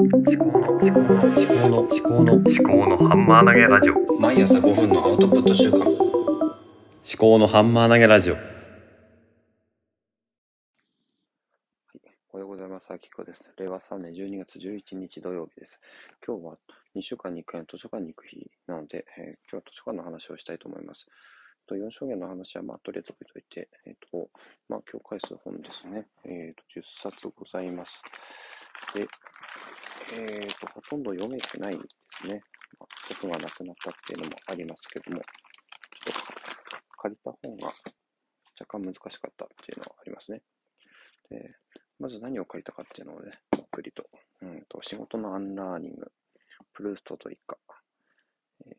思考の思考の思考の思考の思考のハンマー投げラジオ毎朝5分のアウトプット週間思考のハンマー投げラジオおはようございます。あきこです。令和3年12月11日土曜日です。今日は2週間に1回の図書館に行く日なので、えー今日は図書館の話をしたいと思います。と4証言の話はまあとりあえず置いといて、えっ、と、まあ今日返す本ですね。えっ、と、10冊ございます。で、えっ、と、ほとんど読めてないですね。まあ、僕が亡くなったっていうのもありますけども、ちょっと借りた本が若干難しかったっていうのはありますね。で、まず何を借りたかっていうのをね、ざっくりと。うんと仕事のアンラーニング、プルーストと一家、えー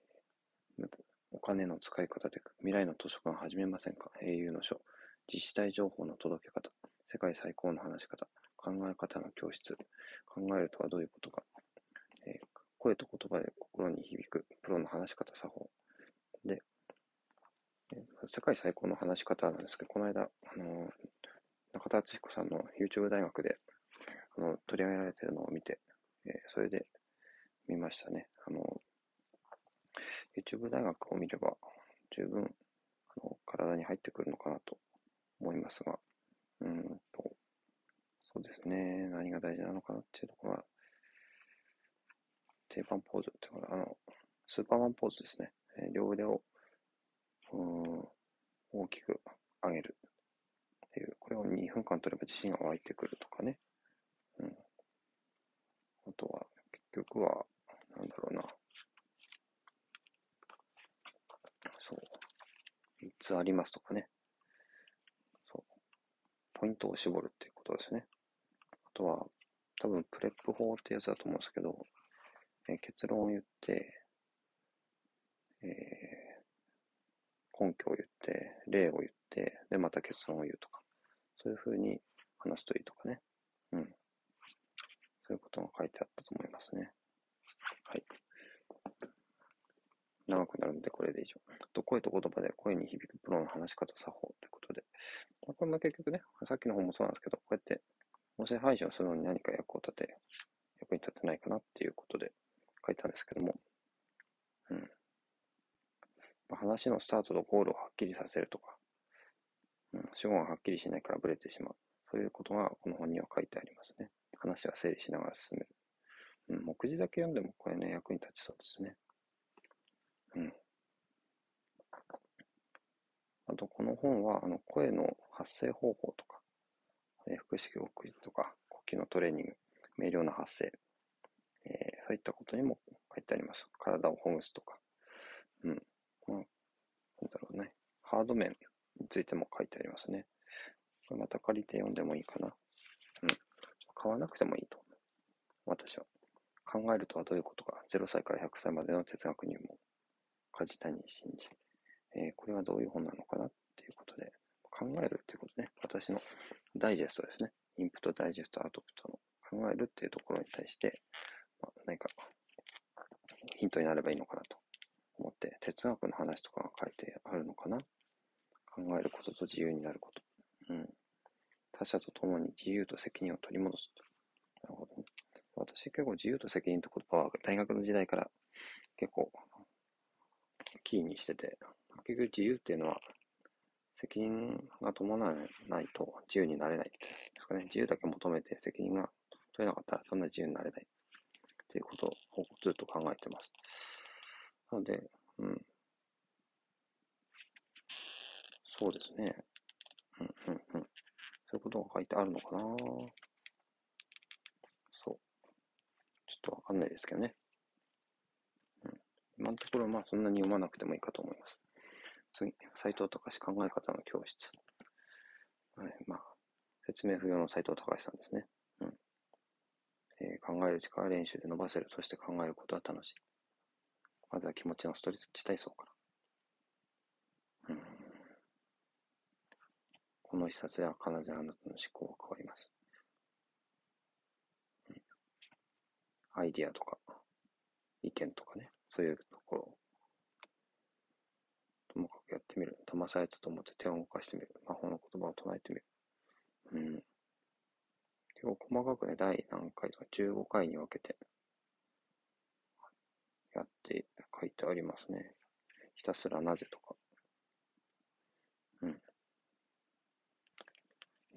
お金の使い方で未来の図書館始めませんか？英雄の書、自治体情報の届け方、世界最高の話し方、考え方の教室、考えるとはどういうことか、えー声と言葉で心に響くプロの話し方作法。で、えー世界最高の話し方なんですけど、この間、あのー中田敦彦さんの YouTube 大学であの取り上げられてるのを見て、えーそれで見ましたね。あの YouTube 大学を見れば十分あの体に入ってくるのかなと思いますが、うーんと、そうですね、何が大事なのかなっていうところは、定番ポーズっていうか、あの、スーパーマンポーズですね。えー両腕をうん大きく上げる。っていう、これを2分間取れば自信が湧いてくるとかね。うん。あとは、結局は、なんだろうな。そう。3つありますとかね。そう。ポイントを絞るっていうことですね。あとは、多分、プレップ法ってやつだと思うんですけど、え結論を言って、えー根拠を言って、例を言って、で、また結論を言うとか。そういうふうに話すといいとかね。うん。そういうことが書いてあったと思いますね。はい。長くなるので、これで以上。と声と言葉で声に響くプロの話し方作法ということで。これも結局ね、さっきの本もそうなんですけど、こうやって音声配信をするのに何か役を立て、役に立てないかなっていうことで書いたんですけども、うん。話のスタートとゴールをはっきりさせるとか、うん、主語がはっきりしないからブレてしまう。そういうことがこの本には書いてありますね。話は整理しながら進める。うん、目次だけ読んでもこれね、役に立ちそうですね。うん。あと、この本は、あの、声の発声方法とか、え腹式呼吸とか、呼吸のトレーニング、明瞭な発声、えーそういったことにも書いてあります。体をほぐすとか。うん。まあ、なんだろうね。ハード面についても書いてありますね。これまた借りて読んでもいいかな。うん。買わなくてもいいと。私は。考えるとはどういうことか。0歳から100歳までの哲学入門。梶谷真二。えーこれはどういう本なのかなっていうことで。考えるっていうことね。私のダイジェストですね。インプット、ダイジェスト、アウトプットの考えるっていうところに対して、何かヒントになればいいのかなと思って、哲学の話とかが書いてあるのかな考えることと自由になること。うん。他者と共に自由と責任を取り戻す。なるほどね。私結構自由と責任って言葉は大学の時代から結構キーにしてて、結局自由っていうのは責任が伴わないと自由になれないですかね。自由だけ求めて責任が取れなかったらそんな自由になれないずっと考えてます。なので、うん。そうですね。うんうんうん。そういうことが書いてあるのかなそう。ちょっとわかんないですけどね。うん。今のところ、まあそんなに読まなくてもいいかと思います。次、斎藤隆考え方の教室。はい、まあ、説明不要の斎藤隆さんですね。えー考える力は練習で伸ばせる。そして考えることは楽しい。まずは気持ちのストレッチ体操から。うん。この一冊では必ずあなたの思考が変わります。アイディアとか、意見とかね、そういうところを、ともかくやってみる。騙されたと思って手を動かしてみる。魔法の言葉を唱えてみる。うん。結構細かくね、第何回とか15回に分けてやって書いてありますね。ひたすらなぜとか。うん。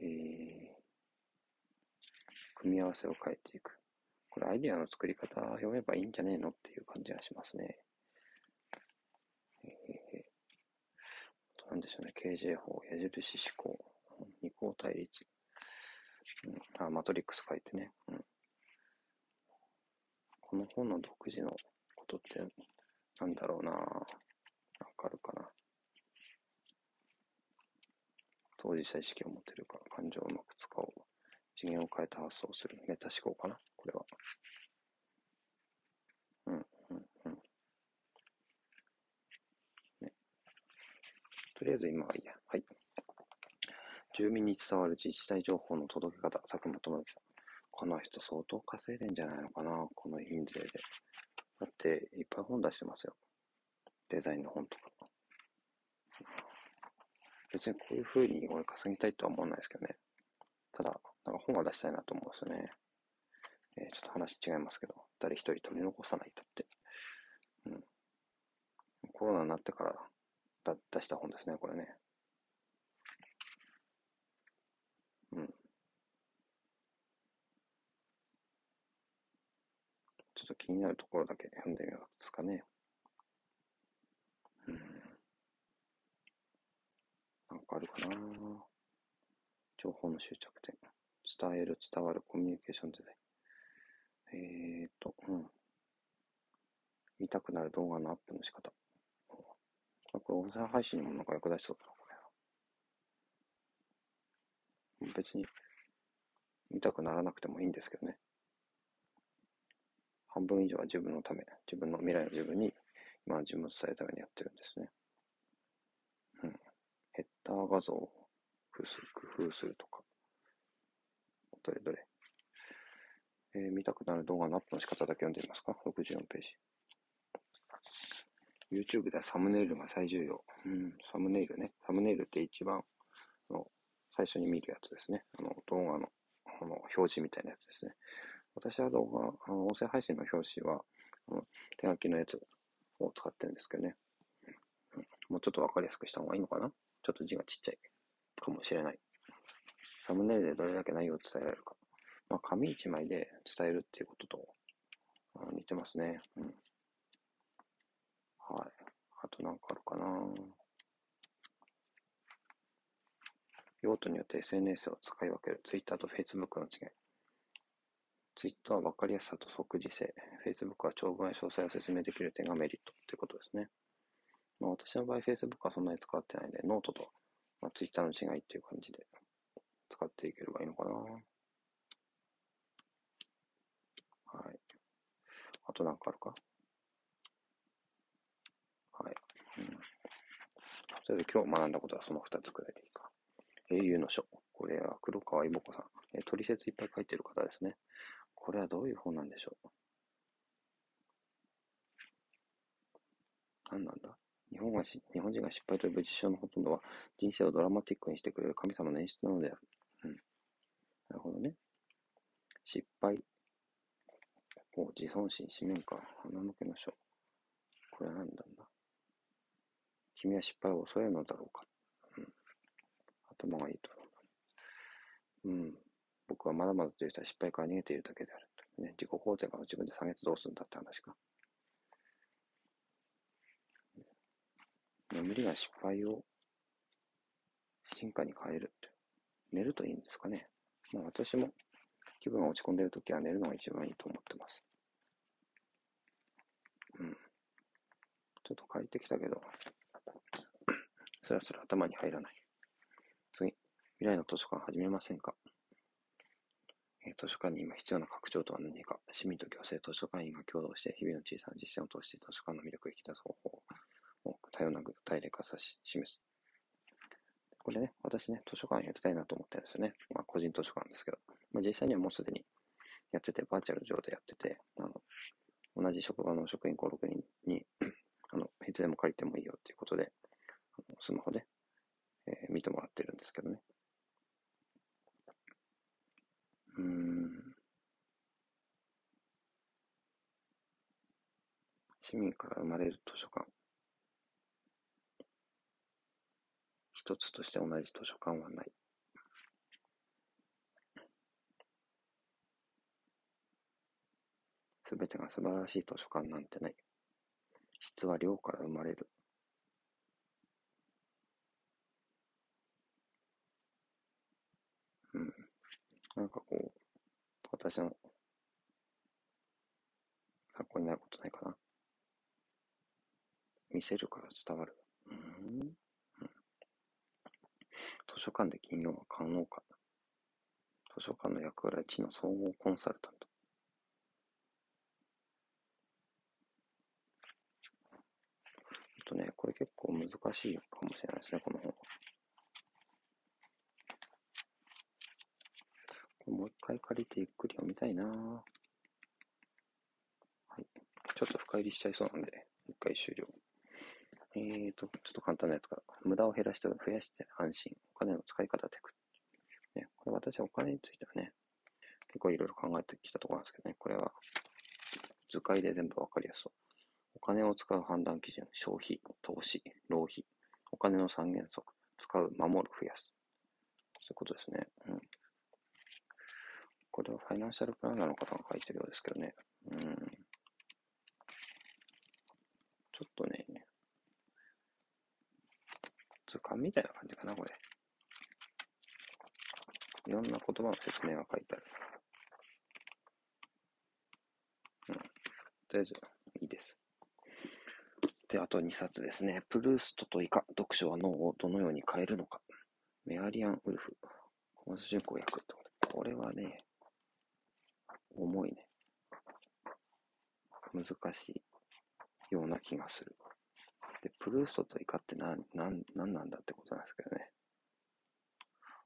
えー、組み合わせを変えていく。これアイディアの作り方読めばいいんじゃねえのっていう感じがしますね。えー、あとなんでしょうね。KJ 法、矢印思考、二項対立。うん、あ、マトリックス書いてね。うん。この本の独自のことってなんだろうなわかるかな当事者意識を持てるか、感情をうまく使おう。次元を変えた発想をする。メタ思考かなこれは。うん、うん、うん。ね。とりあえず今はいいや。住民に伝わる自治体情報の届け方、佐久間智之さん。この人相当稼いでんじゃないのかなこの印税で。だって、いっぱい本出してますよ。デザインの本とか。別にこういう風に俺稼ぎたいとは思わないですけどね。ただ、なんか本は出したいなと思うんですよね。えー、ちょっと話違いますけど、誰一人取り残さないとって。うん。コロナになってから出した本ですね、これね。うん。ちょっと気になるところだけ読んでみますかね。うん。なんかあるかな情報の終着点。伝える、伝わる、コミュニケーションデザイン。えーと、うん。見たくなる動画のアップの仕方。これ、音声配信にもなんか役立ちそうだな、これ。別に、見たくならなくてもいいんですけどね。半分以上は自分のため、自分の未来の自分に、今の自分を伝えるためにやってるんですね。うん。ヘッダー画像を工夫する工夫するとか。どれどれ。えー、見たくなる動画のアップの仕方だけ読んでみますか ?64 ページ。YouTube ではサムネイルが最重要。うん、サムネイルね。サムネイルって一番の最初に見るやつですね。あの動画のあの表示みたいなやつですね。私は動画、あの音声配信の表紙はあの手書きのやつを使ってるんですけどね。うん、もうちょっとわかりやすくした方がいいのかなちょっと字がちっちゃいかもしれない。サムネイルでどれだけ内容を伝えられるか。まあ、紙一枚で伝えるっていうことと似てますね。うん。はい。あとなんかあるかな用途によって SNS を使い分ける。Twitter と Facebook の違い。Twitter は分かりやすさと即時性。Facebook は長文や詳細を説明できる点がメリットということですね。まあ、私の場合 Facebook はそんなに使ってないんで、ノートと、まあ、Twitter の違いっていう感じで使っていければいいのかな。はい。あとなんかあるか？はい。うん。とりあえず今日学んだことはその2つくらいでいいか。英雄の書。これは黒川いぼ子さん。え取説いっぱい書いてる方ですね。これはどういう本なんでしょう？何なんだ？日本がし日本人が失敗という事象のほとんどは人生をドラマティックにしてくれる神様の演出なのである。うん。なるほどね。失敗。こう自尊心、使命感、花向けの書。これは何なんだ？君は失敗を恐れるのだろうか？うん。頭がいいと。うん。僕はまだまだという人は失敗から逃げているだけである。ね、自己肯定感を自分で下げてどうするんだって話か。眠りが失敗を進化に変える。寝るといいんですかね。まあ私も気分が落ち込んでいるときは寝るのが一番いいと思ってます。うん。ちょっと帰ってきたけど、そろそろ頭に入らない。次、未来の図書館始めませんか？図書館に今必要な拡張とは何か、市民と行政、図書館員が共同して日々の小さな実践を通して図書館の魅力を引き出す方法を多様な具体例化さし示す。これね、私ね、図書館やりたいなと思ってるんですよね。まあ、個人図書館ですけど、まあ、実際にはもうすでにやってて、バーチャル上でやってて、あの同じ職場の職員5、6人に あのいつでも借りてもいいよっていうことで、あのスマホで、えー、見てもらってるんですけどね。うーん。市民から生まれる図書館。一つとして同じ図書館はない。すべてが素晴らしい図書館なんてない。質は量から生まれる。うん。なんかこう、私の参考になることないかな。見せるから伝わる。うん。図書館で金曜は可能か。図書館の役割は知の総合コンサルタント。えっとね、これ結構難しいかもしれないですね、この本は。もう一回借りてゆっくり読みたいなはい。ちょっと深入りしちゃいそうなんで、一回終了。えーと、ちょっと簡単なやつから。無駄を減らして増やして安心。お金の使い方テク。ね、これ私はお金についてはね、結構いろいろ考えてきたところなんですけどね、これは図解で全部わかりやすそう。お金を使う判断基準、消費、投資、浪費。お金の三原則、使う、守る、増やす。そういうことですね。うん。これはファイナンシャルプランナーの方が書いてるようですけどね。うん。ちょっとね、図鑑みたいな感じかな、これ。いろんな言葉の説明が書いてある。うん。とりあえず、いいです。で、あと2冊ですね。プルーストとイカ、読書は脳をどのように変えるのか。メアリアン・ウルフ、小松純子役ってこと。これはね、重いね。難しいような気がする。プルーストとイカって何、何、何なんだってことなんですけどね。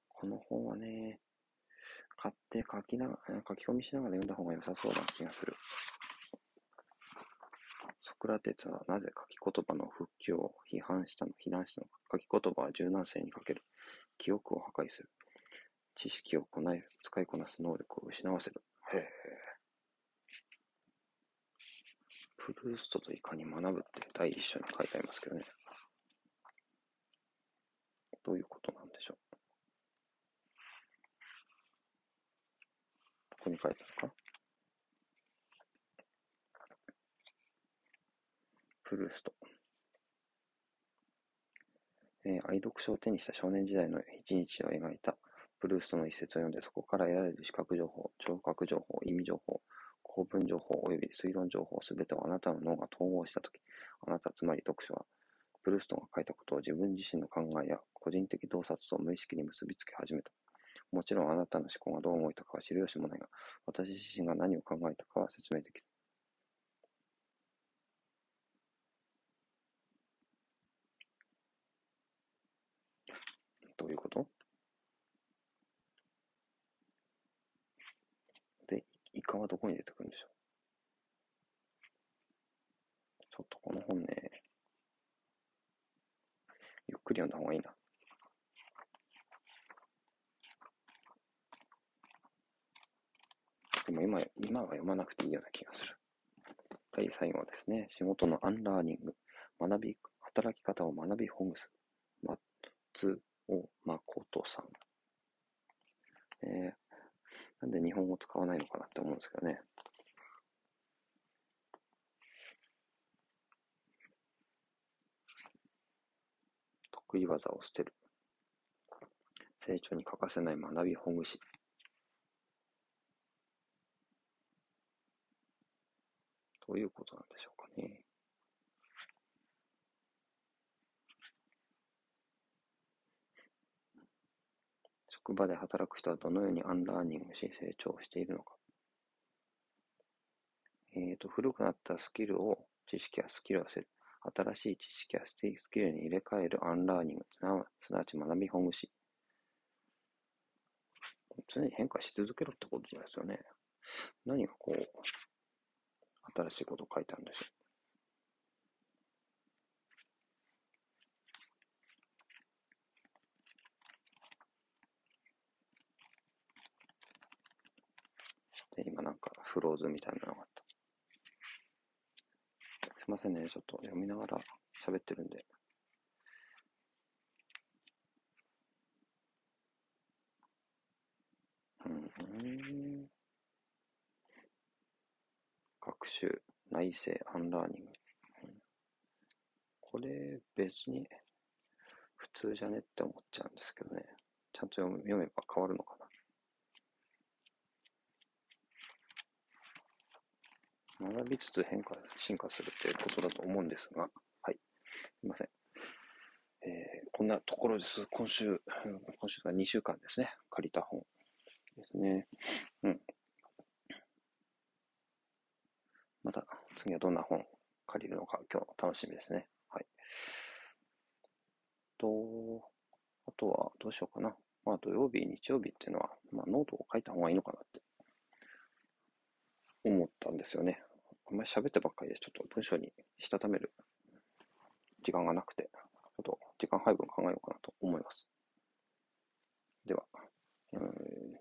この本はね、買って書きながら、書き込みしながら読んだ方が良さそうな気がする。ソクラテスはなぜ書き言葉の復旧を批判したの、非難したのか。書き言葉は柔軟性に欠ける。記憶を破壊する。知識をこない、使いこなす能力を失わせる。へえ。プルーストといかに学ぶって第一章に書いてありますけどね。どういうことなんでしょう？ここに書いてあるか？プルースト。えー愛読書を手にした少年時代の一日を描いたプルーストの一節を読んで、そこから得られる視覚情報、聴覚情報、意味情報、構文情報及び推論情報すべてをあなたの脳が統合したとき、あなた、つまり読書は、ブルーストンが書いたことを自分自身の考えや個人的洞察と無意識に結びつけ始めた。もちろんあなたの思考がどう動いたかは知るよしもないが、私自身が何を考えたかは説明できる。どういうことで、イカはどこに出てくるんでしょうちょっとこの本ね、ゆっくり読んだ方がいいな。でも今、今は読まなくていいような気がする。はい、最後ですね。仕事のアンラーニング。学び、働き方を学びほぐす。松尾誠さん。えー、なんで日本語使わないのかなって思うんですけどね。得意技を捨てる。成長に欠かせない学びほぐし。どういうことなんでしょうかね。職場で働く人はどのようにアンラーニングし成長しているのか。えっ、と、古くなったスキルを、知識やスキルを。新しい知識やスキルに入れ替えるアンラーニング、すなわち学びほぐし。常に変化し続けろってことじゃないですよね。何がこう、新しいことを書いてあるんでしょう。で、今なんかフローズみたいなのが。すいませんね、ちょっと読みながら喋ってるんで。うん。学習、内省、アンラーニング。これ別に普通じゃねって思っちゃうんですけどね。ちゃんと読めば変わるのかな。学びつつ変化、進化するっていうことだと思うんですが、はい。すいません。えーこんなところです。今週、今週が2週間ですね。借りた本ですね。うん。また、次はどんな本借りるのか、今日楽しみですね。はい。と、あとはどうしようかな。まあ土曜日、日曜日っていうのは、まあノートを書いた方がいいのかなって思ったんですよね。あんまり喋ってばっかりで、ちょっと文章にしたためる時間がなくて、ちょっと時間配分考えようかなと思います。では、えー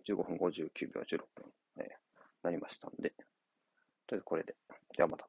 15分59秒16分、えーなりましたんで、とりあえずこれでではまた